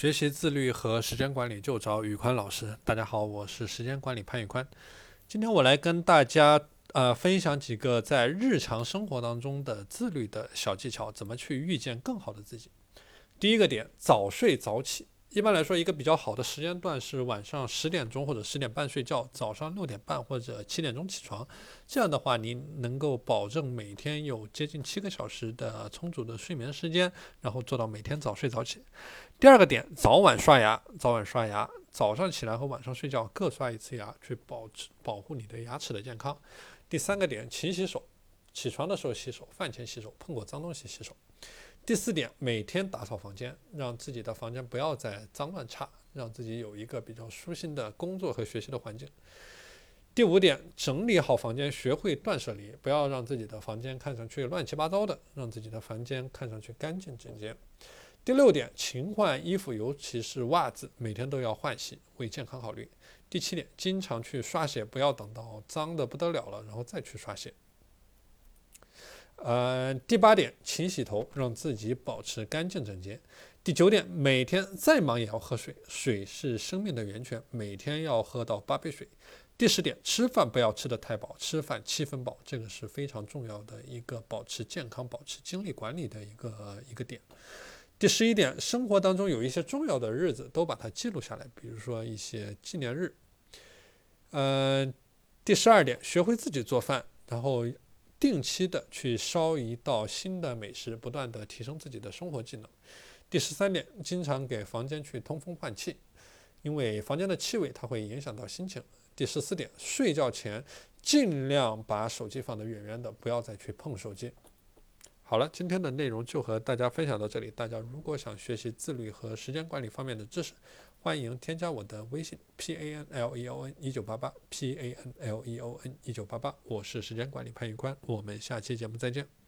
学习自律和时间管理就找宇宽老师。大家好，我是时间管理潘宇宽。今天我来跟大家呃分享几个在日常生活当中的自律的小技巧，怎么去遇见更好的自己。第一个点，早睡早起。一般来说，一个比较好的时间段是晚上十点钟或者十点半睡觉，早上六点半或者七点钟起床。这样的话，你能够保证每天有接近七个小时的充足的睡眠时间，然后做到每天早睡早起。第二个点，早晚刷牙，早晚刷牙，早上起来和晚上睡觉各刷一次牙，去保持保护你的牙齿的健康。第三个点，勤洗手，起床的时候洗手，饭前洗手，碰过脏东西洗手。第四点，每天打扫房间，让自己的房间不要再脏乱差，让自己有一个比较舒心的工作和学习的环境。第五点，整理好房间，学会断舍离，不要让自己的房间看上去乱七八糟的，让自己的房间看上去干净整洁。第六点，勤换衣服，尤其是袜子，每天都要换洗，为健康考虑。第七点，经常去刷鞋，不要等到脏的不得了了，然后再去刷鞋。呃，第八点，勤洗头，让自己保持干净整洁。第九点，每天再忙也要喝水，水是生命的源泉，每天要喝到八杯水。第十点，吃饭不要吃得太饱，吃饭七分饱，这个是非常重要的一个保持健康、保持精力管理的一个一个点。第十一点，生活当中有一些重要的日子都把它记录下来，比如说一些纪念日。呃，第十二点，学会自己做饭，然后。定期的去烧一道新的美食，不断的提升自己的生活技能。第十三点，经常给房间去通风换气，因为房间的气味它会影响到心情。第十四点，睡觉前尽量把手机放得远远的，不要再去碰手机。好了，今天的内容就和大家分享到这里。大家如果想学习自律和时间管理方面的知识，欢迎添加我的微信 p a n l e o n 一九八八 p a n l e o n 一九八八，我是时间管理潘玉宽，我们下期节目再见。